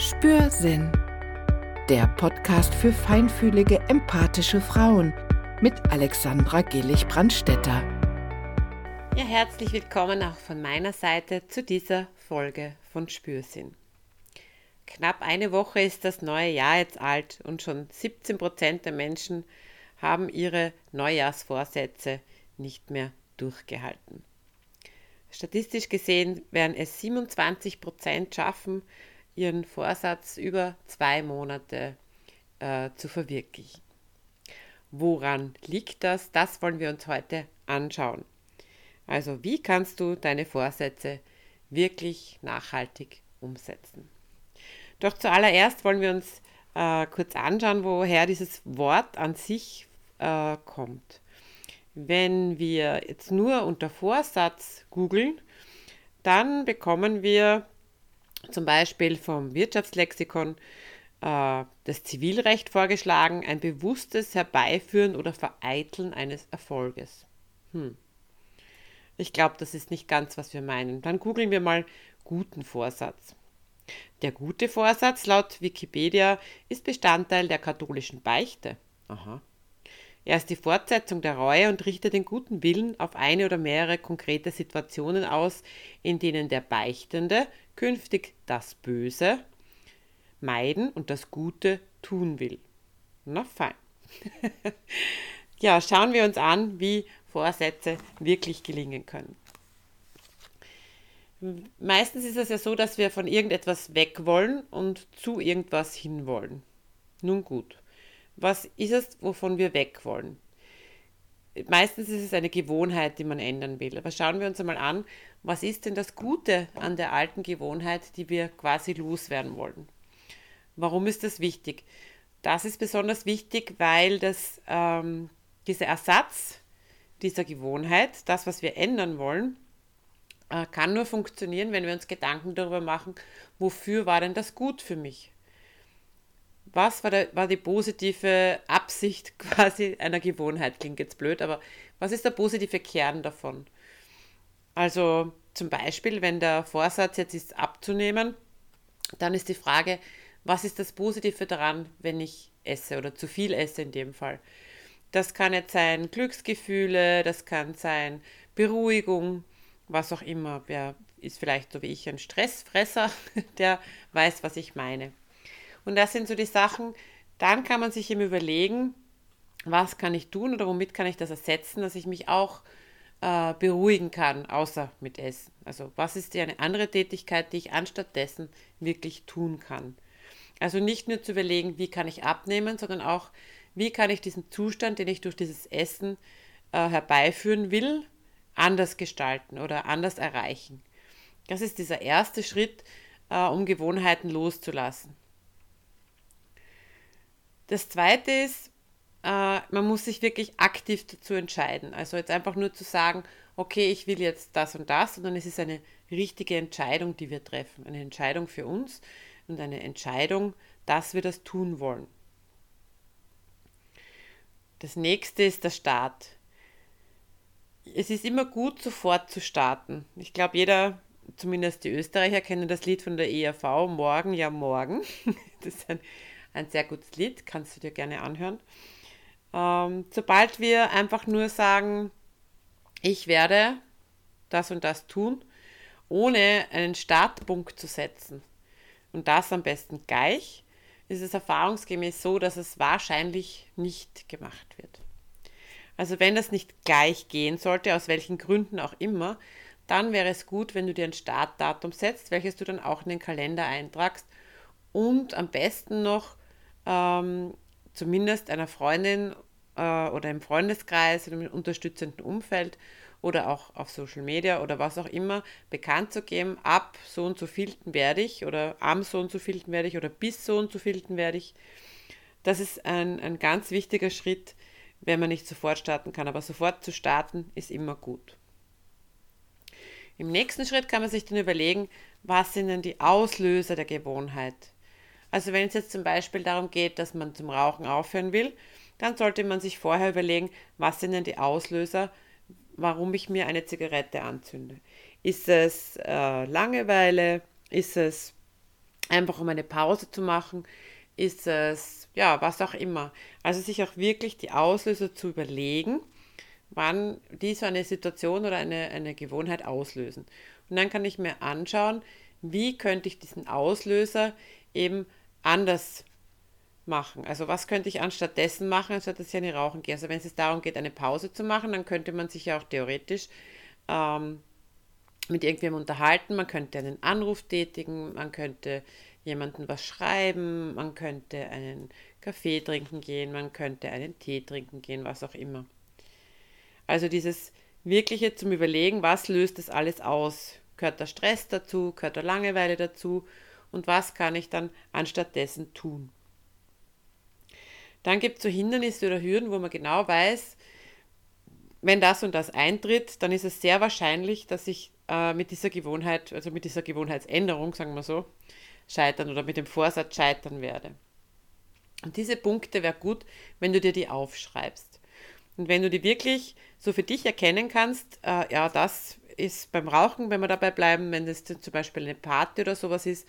Spürsinn. Der Podcast für feinfühlige, empathische Frauen mit Alexandra Gillig-Brandstetter. Ja, herzlich willkommen auch von meiner Seite zu dieser Folge von Spürsinn. Knapp eine Woche ist das neue Jahr jetzt alt und schon 17 Prozent der Menschen haben ihre Neujahrsvorsätze nicht mehr durchgehalten. Statistisch gesehen werden es 27 Prozent schaffen, ihren Vorsatz über zwei Monate äh, zu verwirklichen. Woran liegt das? Das wollen wir uns heute anschauen. Also wie kannst du deine Vorsätze wirklich nachhaltig umsetzen? Doch zuallererst wollen wir uns äh, kurz anschauen, woher dieses Wort an sich äh, kommt. Wenn wir jetzt nur unter Vorsatz googeln, dann bekommen wir zum Beispiel vom Wirtschaftslexikon äh, das Zivilrecht vorgeschlagen, ein bewusstes Herbeiführen oder Vereiteln eines Erfolges. Hm. Ich glaube, das ist nicht ganz, was wir meinen. Dann googeln wir mal guten Vorsatz. Der gute Vorsatz laut Wikipedia ist Bestandteil der katholischen Beichte. Aha. Er ist die Fortsetzung der Reue und richtet den guten Willen auf eine oder mehrere konkrete Situationen aus, in denen der Beichtende künftig das Böse meiden und das Gute tun will. Na fein. ja, schauen wir uns an, wie Vorsätze wirklich gelingen können. Meistens ist es ja so, dass wir von irgendetwas weg wollen und zu irgendwas hinwollen. Nun gut was ist es, wovon wir weg wollen? Meistens ist es eine Gewohnheit, die man ändern will. Aber schauen wir uns einmal an, was ist denn das Gute an der alten Gewohnheit, die wir quasi loswerden wollen? Warum ist das wichtig? Das ist besonders wichtig, weil das, ähm, dieser Ersatz dieser Gewohnheit, das, was wir ändern wollen, äh, kann nur funktionieren, wenn wir uns Gedanken darüber machen, wofür war denn das gut für mich? Was war, der, war die positive Absicht quasi einer Gewohnheit? Klingt jetzt blöd, aber was ist der positive Kern davon? Also zum Beispiel, wenn der Vorsatz jetzt ist abzunehmen, dann ist die Frage, was ist das Positive daran, wenn ich esse oder zu viel esse in dem Fall? Das kann jetzt sein Glücksgefühle, das kann sein Beruhigung, was auch immer. Wer ist vielleicht so wie ich ein Stressfresser, der weiß, was ich meine. Und das sind so die Sachen, dann kann man sich eben überlegen, was kann ich tun oder womit kann ich das ersetzen, dass ich mich auch äh, beruhigen kann, außer mit Essen. Also was ist die eine andere Tätigkeit, die ich anstatt dessen wirklich tun kann. Also nicht nur zu überlegen, wie kann ich abnehmen, sondern auch, wie kann ich diesen Zustand, den ich durch dieses Essen äh, herbeiführen will, anders gestalten oder anders erreichen. Das ist dieser erste Schritt, äh, um Gewohnheiten loszulassen. Das zweite ist, äh, man muss sich wirklich aktiv dazu entscheiden. Also jetzt einfach nur zu sagen, okay, ich will jetzt das und das, sondern es ist eine richtige Entscheidung, die wir treffen. Eine Entscheidung für uns und eine Entscheidung, dass wir das tun wollen. Das nächste ist der Start. Es ist immer gut, sofort zu starten. Ich glaube, jeder, zumindest die Österreicher, kennen das Lied von der ERV, Morgen, ja, morgen. Das ist ein ein sehr gutes Lied, kannst du dir gerne anhören. Ähm, sobald wir einfach nur sagen, ich werde das und das tun, ohne einen Startpunkt zu setzen und das am besten gleich, ist es erfahrungsgemäß so, dass es wahrscheinlich nicht gemacht wird. Also wenn das nicht gleich gehen sollte, aus welchen Gründen auch immer, dann wäre es gut, wenn du dir ein Startdatum setzt, welches du dann auch in den Kalender eintragst und am besten noch ähm, zumindest einer Freundin äh, oder im Freundeskreis oder im unterstützenden Umfeld oder auch auf Social Media oder was auch immer bekannt zu geben, ab so und so vielten werde ich oder am so und so vielten werde ich oder bis so und so vielten werde ich. Das ist ein, ein ganz wichtiger Schritt, wenn man nicht sofort starten kann. Aber sofort zu starten ist immer gut. Im nächsten Schritt kann man sich dann überlegen, was sind denn die Auslöser der Gewohnheit? Also wenn es jetzt zum Beispiel darum geht, dass man zum Rauchen aufhören will, dann sollte man sich vorher überlegen, was sind denn die Auslöser, warum ich mir eine Zigarette anzünde. Ist es äh, Langeweile? Ist es einfach um eine Pause zu machen, ist es, ja, was auch immer. Also sich auch wirklich die Auslöser zu überlegen, wann die so eine Situation oder eine, eine Gewohnheit auslösen. Und dann kann ich mir anschauen, wie könnte ich diesen Auslöser eben anders machen. Also was könnte ich anstattdessen machen, anstatt dass ich eine rauchen gehe. Also wenn es darum geht, eine Pause zu machen, dann könnte man sich ja auch theoretisch ähm, mit irgendwem unterhalten, man könnte einen Anruf tätigen, man könnte jemandem was schreiben, man könnte einen Kaffee trinken gehen, man könnte einen Tee trinken gehen, was auch immer. Also dieses wirkliche zum Überlegen, was löst das alles aus? Gehört der Stress dazu? Gehört der Langeweile dazu? Und was kann ich dann anstattdessen tun? Dann gibt es so Hindernisse oder Hürden, wo man genau weiß, wenn das und das eintritt, dann ist es sehr wahrscheinlich, dass ich äh, mit dieser Gewohnheit, also mit dieser Gewohnheitsänderung, sagen wir so, scheitern oder mit dem Vorsatz scheitern werde. Und diese Punkte wäre gut, wenn du dir die aufschreibst. Und wenn du die wirklich so für dich erkennen kannst, äh, ja, das ist beim Rauchen, wenn wir dabei bleiben, wenn das zum Beispiel eine Party oder sowas ist,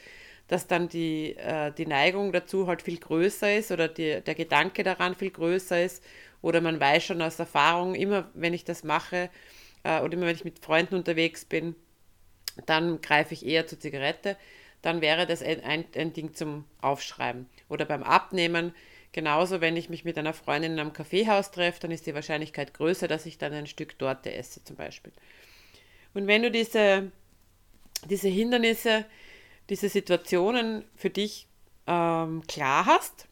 dass dann die, äh, die Neigung dazu halt viel größer ist oder die, der Gedanke daran viel größer ist. Oder man weiß schon aus Erfahrung, immer wenn ich das mache äh, oder immer wenn ich mit Freunden unterwegs bin, dann greife ich eher zur Zigarette. Dann wäre das ein, ein, ein Ding zum Aufschreiben. Oder beim Abnehmen, genauso, wenn ich mich mit einer Freundin in einem Kaffeehaus treffe, dann ist die Wahrscheinlichkeit größer, dass ich dann ein Stück Torte esse zum Beispiel. Und wenn du diese, diese Hindernisse diese Situationen für dich ähm, klar hast,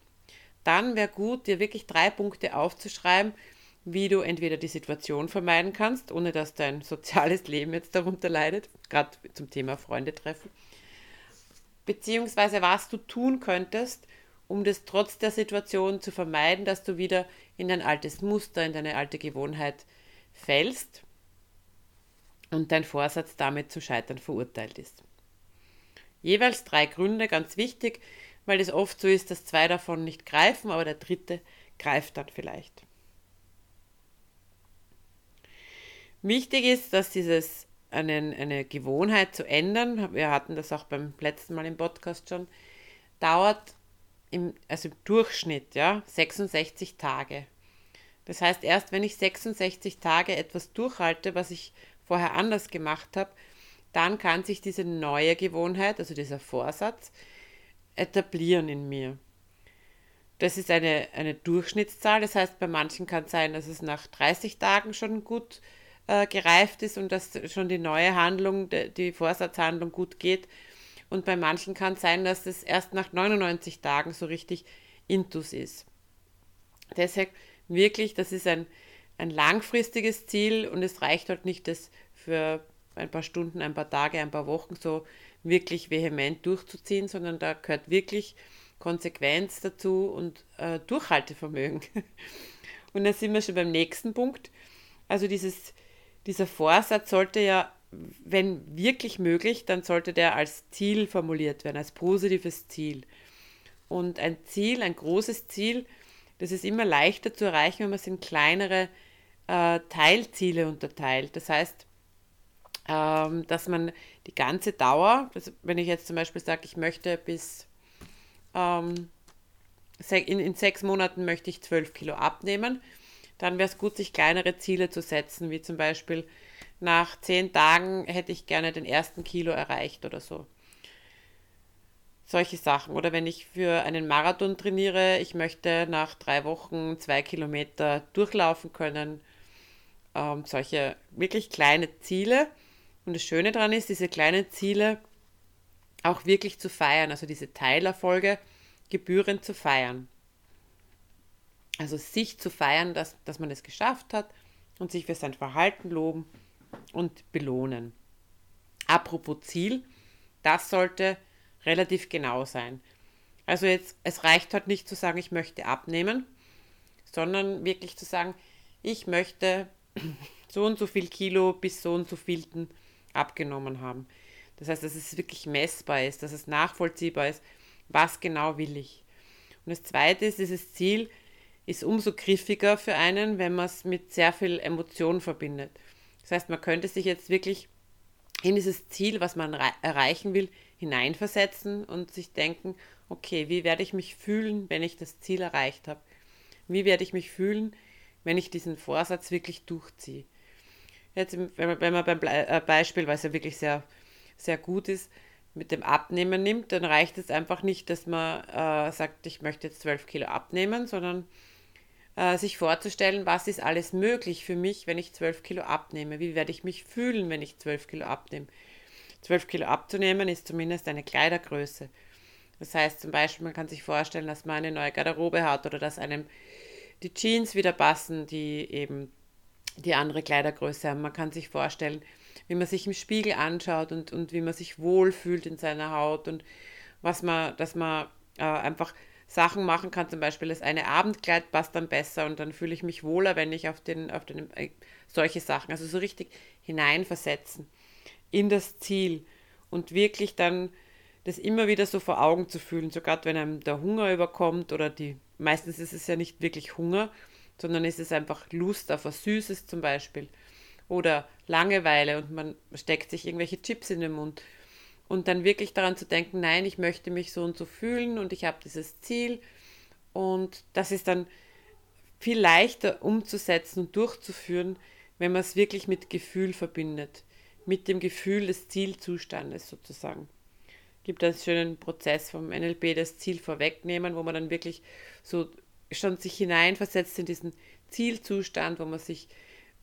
dann wäre gut, dir wirklich drei Punkte aufzuschreiben, wie du entweder die Situation vermeiden kannst, ohne dass dein soziales Leben jetzt darunter leidet, gerade zum Thema Freunde treffen, beziehungsweise was du tun könntest, um das trotz der Situation zu vermeiden, dass du wieder in dein altes Muster, in deine alte Gewohnheit fällst und dein Vorsatz damit zu scheitern verurteilt ist. Jeweils drei Gründe, ganz wichtig, weil es oft so ist, dass zwei davon nicht greifen, aber der dritte greift dann vielleicht. Wichtig ist, dass dieses einen, eine Gewohnheit zu ändern, wir hatten das auch beim letzten Mal im Podcast schon, dauert im, also im Durchschnitt ja, 66 Tage. Das heißt, erst wenn ich 66 Tage etwas durchhalte, was ich vorher anders gemacht habe, dann kann sich diese neue Gewohnheit, also dieser Vorsatz, etablieren in mir. Das ist eine, eine Durchschnittszahl, das heißt, bei manchen kann es sein, dass es nach 30 Tagen schon gut äh, gereift ist und dass schon die neue Handlung, die, Vorsatzhandlung gut geht. Und bei manchen kann es sein, dass es erst nach 99 Tagen so richtig intus ist. Deshalb wirklich, das ist ein, ein langfristiges Ziel und es reicht halt nicht, das für ein paar Stunden, ein paar Tage, ein paar Wochen so wirklich vehement durchzuziehen, sondern da gehört wirklich Konsequenz dazu und äh, Durchhaltevermögen. und da sind wir schon beim nächsten Punkt. Also dieses, dieser Vorsatz sollte ja, wenn wirklich möglich, dann sollte der als Ziel formuliert werden, als positives Ziel. Und ein Ziel, ein großes Ziel, das ist immer leichter zu erreichen, wenn man es in kleinere äh, Teilziele unterteilt. Das heißt, ähm, dass man die ganze Dauer, also wenn ich jetzt zum Beispiel sage, ich möchte bis ähm, in, in sechs Monaten möchte ich zwölf Kilo abnehmen, dann wäre es gut, sich kleinere Ziele zu setzen, wie zum Beispiel nach zehn Tagen hätte ich gerne den ersten Kilo erreicht oder so. Solche Sachen. Oder wenn ich für einen Marathon trainiere, ich möchte nach drei Wochen zwei Kilometer durchlaufen können. Ähm, solche wirklich kleine Ziele und das Schöne daran ist, diese kleinen Ziele auch wirklich zu feiern, also diese Teilerfolge gebührend zu feiern. Also sich zu feiern, dass, dass man es geschafft hat und sich für sein Verhalten loben und belohnen. Apropos Ziel, das sollte relativ genau sein. Also jetzt, es reicht halt nicht zu sagen, ich möchte abnehmen, sondern wirklich zu sagen, ich möchte so und so viel Kilo bis so und so vielten abgenommen haben. Das heißt, dass es wirklich messbar ist, dass es nachvollziehbar ist, was genau will ich. Und das Zweite ist, dieses Ziel ist umso griffiger für einen, wenn man es mit sehr viel Emotion verbindet. Das heißt, man könnte sich jetzt wirklich in dieses Ziel, was man erreichen will, hineinversetzen und sich denken, okay, wie werde ich mich fühlen, wenn ich das Ziel erreicht habe? Wie werde ich mich fühlen, wenn ich diesen Vorsatz wirklich durchziehe? Jetzt, wenn man, beim äh, Beispiel, weil es ja wirklich sehr, sehr gut ist, mit dem Abnehmen nimmt, dann reicht es einfach nicht, dass man äh, sagt, ich möchte jetzt 12 Kilo abnehmen, sondern äh, sich vorzustellen, was ist alles möglich für mich, wenn ich 12 Kilo abnehme. Wie werde ich mich fühlen, wenn ich 12 Kilo abnehme? 12 Kilo abzunehmen ist zumindest eine Kleidergröße. Das heißt zum Beispiel, man kann sich vorstellen, dass man eine neue Garderobe hat oder dass einem die Jeans wieder passen, die eben die andere Kleidergröße haben. Man kann sich vorstellen, wie man sich im Spiegel anschaut und, und wie man sich wohlfühlt in seiner Haut und was man, dass man äh, einfach Sachen machen kann, zum Beispiel das eine Abendkleid passt dann besser und dann fühle ich mich wohler, wenn ich auf den, auf den, äh, solche Sachen, also so richtig hineinversetzen in das Ziel und wirklich dann das immer wieder so vor Augen zu fühlen, sogar wenn einem der Hunger überkommt oder die, meistens ist es ja nicht wirklich Hunger, sondern ist es einfach Lust auf was Süßes zum Beispiel. Oder Langeweile und man steckt sich irgendwelche Chips in den Mund. Und dann wirklich daran zu denken, nein, ich möchte mich so und so fühlen und ich habe dieses Ziel. Und das ist dann viel leichter umzusetzen und durchzuführen, wenn man es wirklich mit Gefühl verbindet, mit dem Gefühl des Zielzustandes sozusagen. Gibt einen schönen Prozess vom NLP, das Ziel vorwegnehmen, wo man dann wirklich so schon sich hineinversetzt in diesen Zielzustand, wo man sich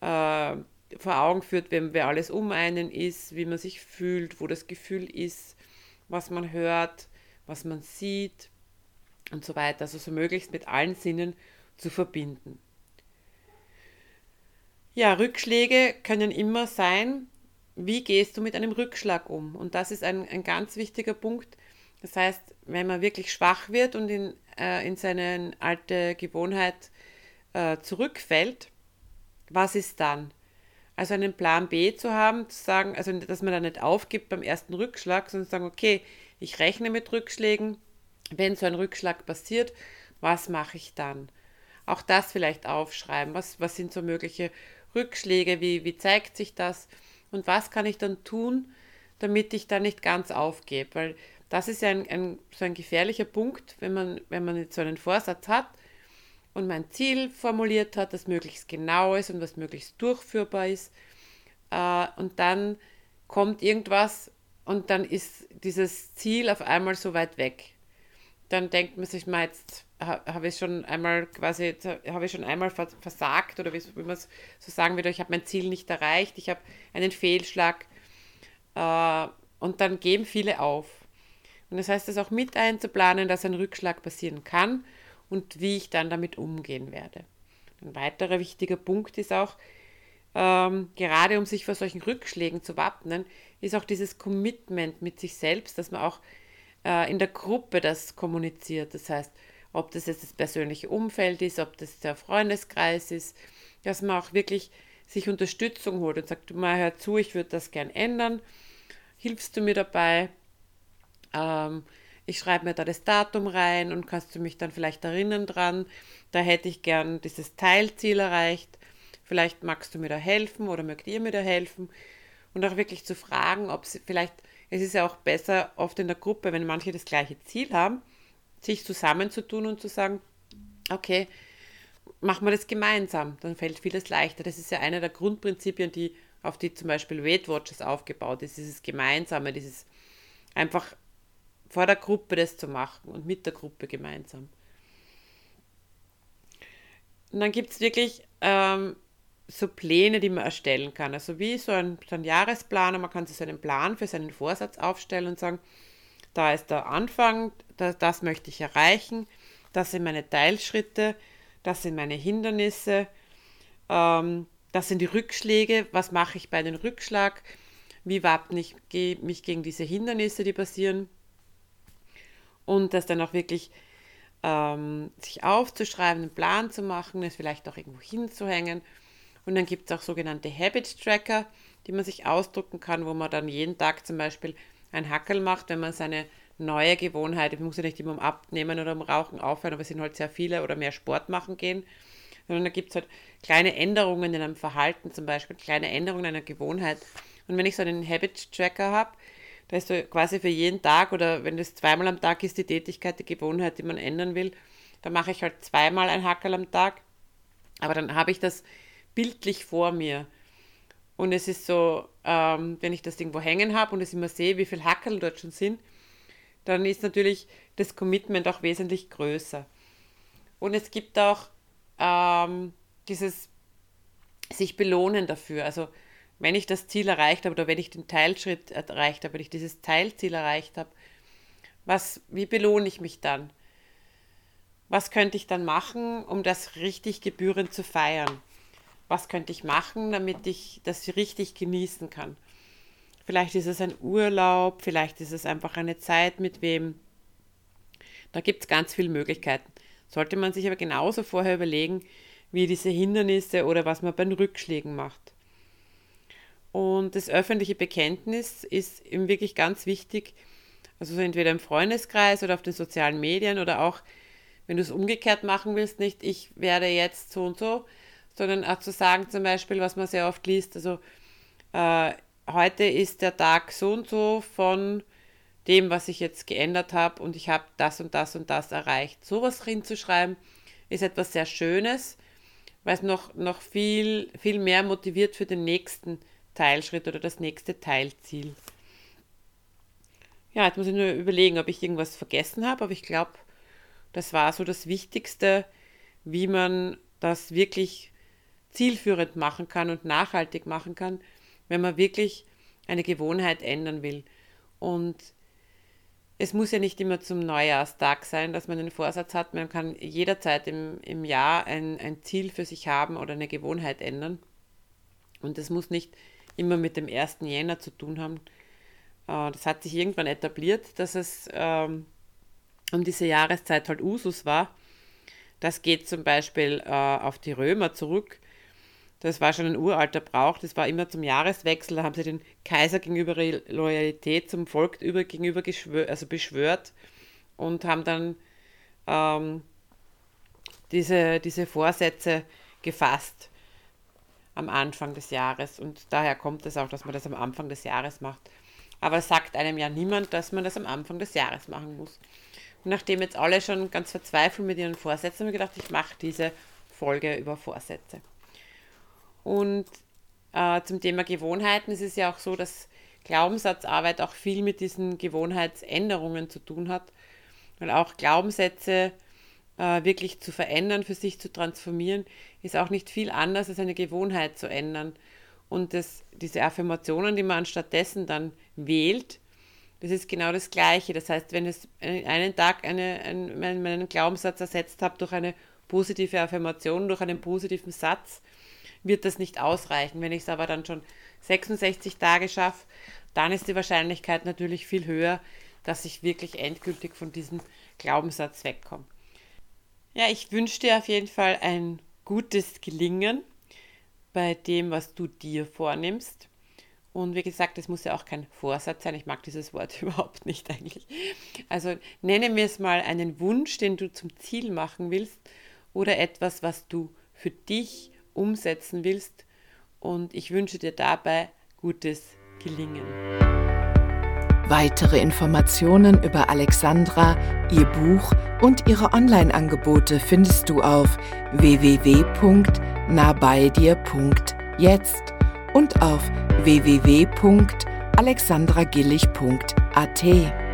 äh, vor Augen führt, wenn wer alles um einen ist, wie man sich fühlt, wo das Gefühl ist, was man hört, was man sieht und so weiter. Also so möglichst mit allen Sinnen zu verbinden. Ja, Rückschläge können immer sein, wie gehst du mit einem Rückschlag um? Und das ist ein, ein ganz wichtiger Punkt. Das heißt, wenn man wirklich schwach wird und in, äh, in seine alte Gewohnheit äh, zurückfällt, was ist dann? Also einen Plan B zu haben, zu sagen, also dass man da nicht aufgibt beim ersten Rückschlag, sondern zu sagen, okay, ich rechne mit Rückschlägen. Wenn so ein Rückschlag passiert, was mache ich dann? Auch das vielleicht aufschreiben. Was, was sind so mögliche Rückschläge? Wie, wie zeigt sich das? und was kann ich dann tun, damit ich da nicht ganz aufgebe. Weil das ist ja ein, ein, so ein gefährlicher Punkt, wenn man, wenn man jetzt so einen Vorsatz hat und mein Ziel formuliert hat, das möglichst genau ist und was möglichst durchführbar ist. Äh, und dann kommt irgendwas und dann ist dieses Ziel auf einmal so weit weg. Dann denkt man sich mal jetzt, habe ich schon einmal quasi, habe ich schon einmal versagt oder wie, wie man es so sagen würde, ich habe mein Ziel nicht erreicht, ich habe einen Fehlschlag und dann geben viele auf. Und das heißt, das auch mit einzuplanen, dass ein Rückschlag passieren kann und wie ich dann damit umgehen werde. Ein weiterer wichtiger Punkt ist auch, ähm, gerade um sich vor solchen Rückschlägen zu wappnen, ist auch dieses Commitment mit sich selbst, dass man auch äh, in der Gruppe das kommuniziert. Das heißt, ob das jetzt das persönliche Umfeld ist, ob das der Freundeskreis ist, dass man auch wirklich sich Unterstützung holt und sagt, mal hör zu, ich würde das gern ändern, hilfst du mir dabei? Ähm, ich schreibe mir da das Datum rein und kannst du mich dann vielleicht erinnern dran, da hätte ich gern dieses Teilziel erreicht, vielleicht magst du mir da helfen oder mögt ihr mir da helfen und auch wirklich zu fragen, ob sie vielleicht, es ist ja auch besser oft in der Gruppe, wenn manche das gleiche Ziel haben, sich zusammenzutun und zu sagen, okay, machen wir das gemeinsam, dann fällt vieles leichter. Das ist ja einer der Grundprinzipien, die, auf die zum Beispiel Weight Watchers aufgebaut ist, dieses Gemeinsame, dieses einfach vor der Gruppe das zu machen und mit der Gruppe gemeinsam. Und dann gibt es wirklich ähm, so Pläne, die man erstellen kann. Also wie so ein, so ein Jahresplan, man kann sich so einen Plan für seinen Vorsatz aufstellen und sagen, da ist der Anfang, das, das möchte ich erreichen, das sind meine Teilschritte, das sind meine Hindernisse, ähm, das sind die Rückschläge, was mache ich bei dem Rückschlag, wie wappne ich mich gegen diese Hindernisse, die passieren? Und das dann auch wirklich ähm, sich aufzuschreiben, einen Plan zu machen, es vielleicht auch irgendwo hinzuhängen. Und dann gibt es auch sogenannte Habit Tracker, die man sich ausdrucken kann, wo man dann jeden Tag zum Beispiel ein Hackel macht, wenn man seine neue Gewohnheit, ich muss ja nicht immer um Abnehmen oder um Rauchen aufhören, aber es sind halt sehr viele oder mehr Sport machen gehen, sondern da gibt es halt kleine Änderungen in einem Verhalten, zum Beispiel kleine Änderungen einer Gewohnheit, Und wenn ich so einen Habit-Tracker habe, da ist so quasi für jeden Tag oder wenn das zweimal am Tag ist, die Tätigkeit, die Gewohnheit, die man ändern will, dann mache ich halt zweimal ein Hackerl am Tag. Aber dann habe ich das bildlich vor mir. Und es ist so, ähm, wenn ich das irgendwo hängen habe und es immer sehe, wie viele Hackerl dort schon sind, dann ist natürlich das Commitment auch wesentlich größer. Und es gibt auch ähm, dieses sich belohnen dafür. Also wenn ich das Ziel erreicht habe oder wenn ich den Teilschritt erreicht habe, wenn ich dieses Teilziel erreicht habe, was, wie belohne ich mich dann? Was könnte ich dann machen, um das richtig gebührend zu feiern? Was könnte ich machen, damit ich das richtig genießen kann? Vielleicht ist es ein Urlaub, vielleicht ist es einfach eine Zeit mit wem. Da gibt es ganz viele Möglichkeiten. Sollte man sich aber genauso vorher überlegen, wie diese Hindernisse oder was man bei den Rückschlägen macht. Und das öffentliche Bekenntnis ist eben wirklich ganz wichtig. Also entweder im Freundeskreis oder auf den sozialen Medien oder auch, wenn du es umgekehrt machen willst, nicht ich werde jetzt so und so, sondern auch zu sagen zum Beispiel, was man sehr oft liest, also äh, heute ist der Tag so und so von dem, was ich jetzt geändert habe und ich habe das und das und das erreicht. Sowas hinzuschreiben ist etwas sehr Schönes, weil es noch, noch viel, viel mehr motiviert für den nächsten Teilschritt oder das nächste Teilziel. Ja, jetzt muss ich nur überlegen, ob ich irgendwas vergessen habe, aber ich glaube, das war so das Wichtigste, wie man das wirklich zielführend machen kann und nachhaltig machen kann, wenn man wirklich eine Gewohnheit ändern will. Und es muss ja nicht immer zum Neujahrstag sein, dass man einen Vorsatz hat. Man kann jederzeit im, im Jahr ein, ein Ziel für sich haben oder eine Gewohnheit ändern. Und das muss nicht immer mit dem 1. Jänner zu tun haben. Äh, das hat sich irgendwann etabliert, dass es ähm, um diese Jahreszeit halt Usus war. Das geht zum Beispiel äh, auf die Römer zurück, das war schon ein uralter Brauch, das war immer zum Jahreswechsel, da haben sie den Kaiser gegenüber Loyalität zum Volk über, gegenüber also beschwört und haben dann ähm, diese, diese Vorsätze gefasst am Anfang des Jahres. Und daher kommt es auch, dass man das am Anfang des Jahres macht. Aber es sagt einem ja niemand, dass man das am Anfang des Jahres machen muss. Und nachdem jetzt alle schon ganz verzweifelt mit ihren Vorsätzen, haben wir gedacht, ich mache diese Folge über Vorsätze. Und äh, zum Thema Gewohnheiten ist es ja auch so, dass Glaubenssatzarbeit auch viel mit diesen Gewohnheitsänderungen zu tun hat. Weil auch Glaubenssätze äh, wirklich zu verändern, für sich zu transformieren, ist auch nicht viel anders als eine Gewohnheit zu ändern. Und das, diese Affirmationen, die man anstattdessen dann wählt, das ist genau das Gleiche. Das heißt, wenn es einen Tag eine, einen, einen Glaubenssatz ersetzt habe durch eine positive Affirmation, durch einen positiven Satz, wird das nicht ausreichen. Wenn ich es aber dann schon 66 Tage schaffe, dann ist die Wahrscheinlichkeit natürlich viel höher, dass ich wirklich endgültig von diesem Glaubenssatz wegkomme. Ja, ich wünsche dir auf jeden Fall ein gutes Gelingen bei dem, was du dir vornimmst. Und wie gesagt, es muss ja auch kein Vorsatz sein. Ich mag dieses Wort überhaupt nicht eigentlich. Also nenne mir es mal einen Wunsch, den du zum Ziel machen willst oder etwas, was du für dich umsetzen willst. Und ich wünsche dir dabei gutes Gelingen. Weitere Informationen über Alexandra, ihr Buch und ihre Online-Angebote findest du auf www.nahbeidir.jetzt und auf www.alexandragillig.at.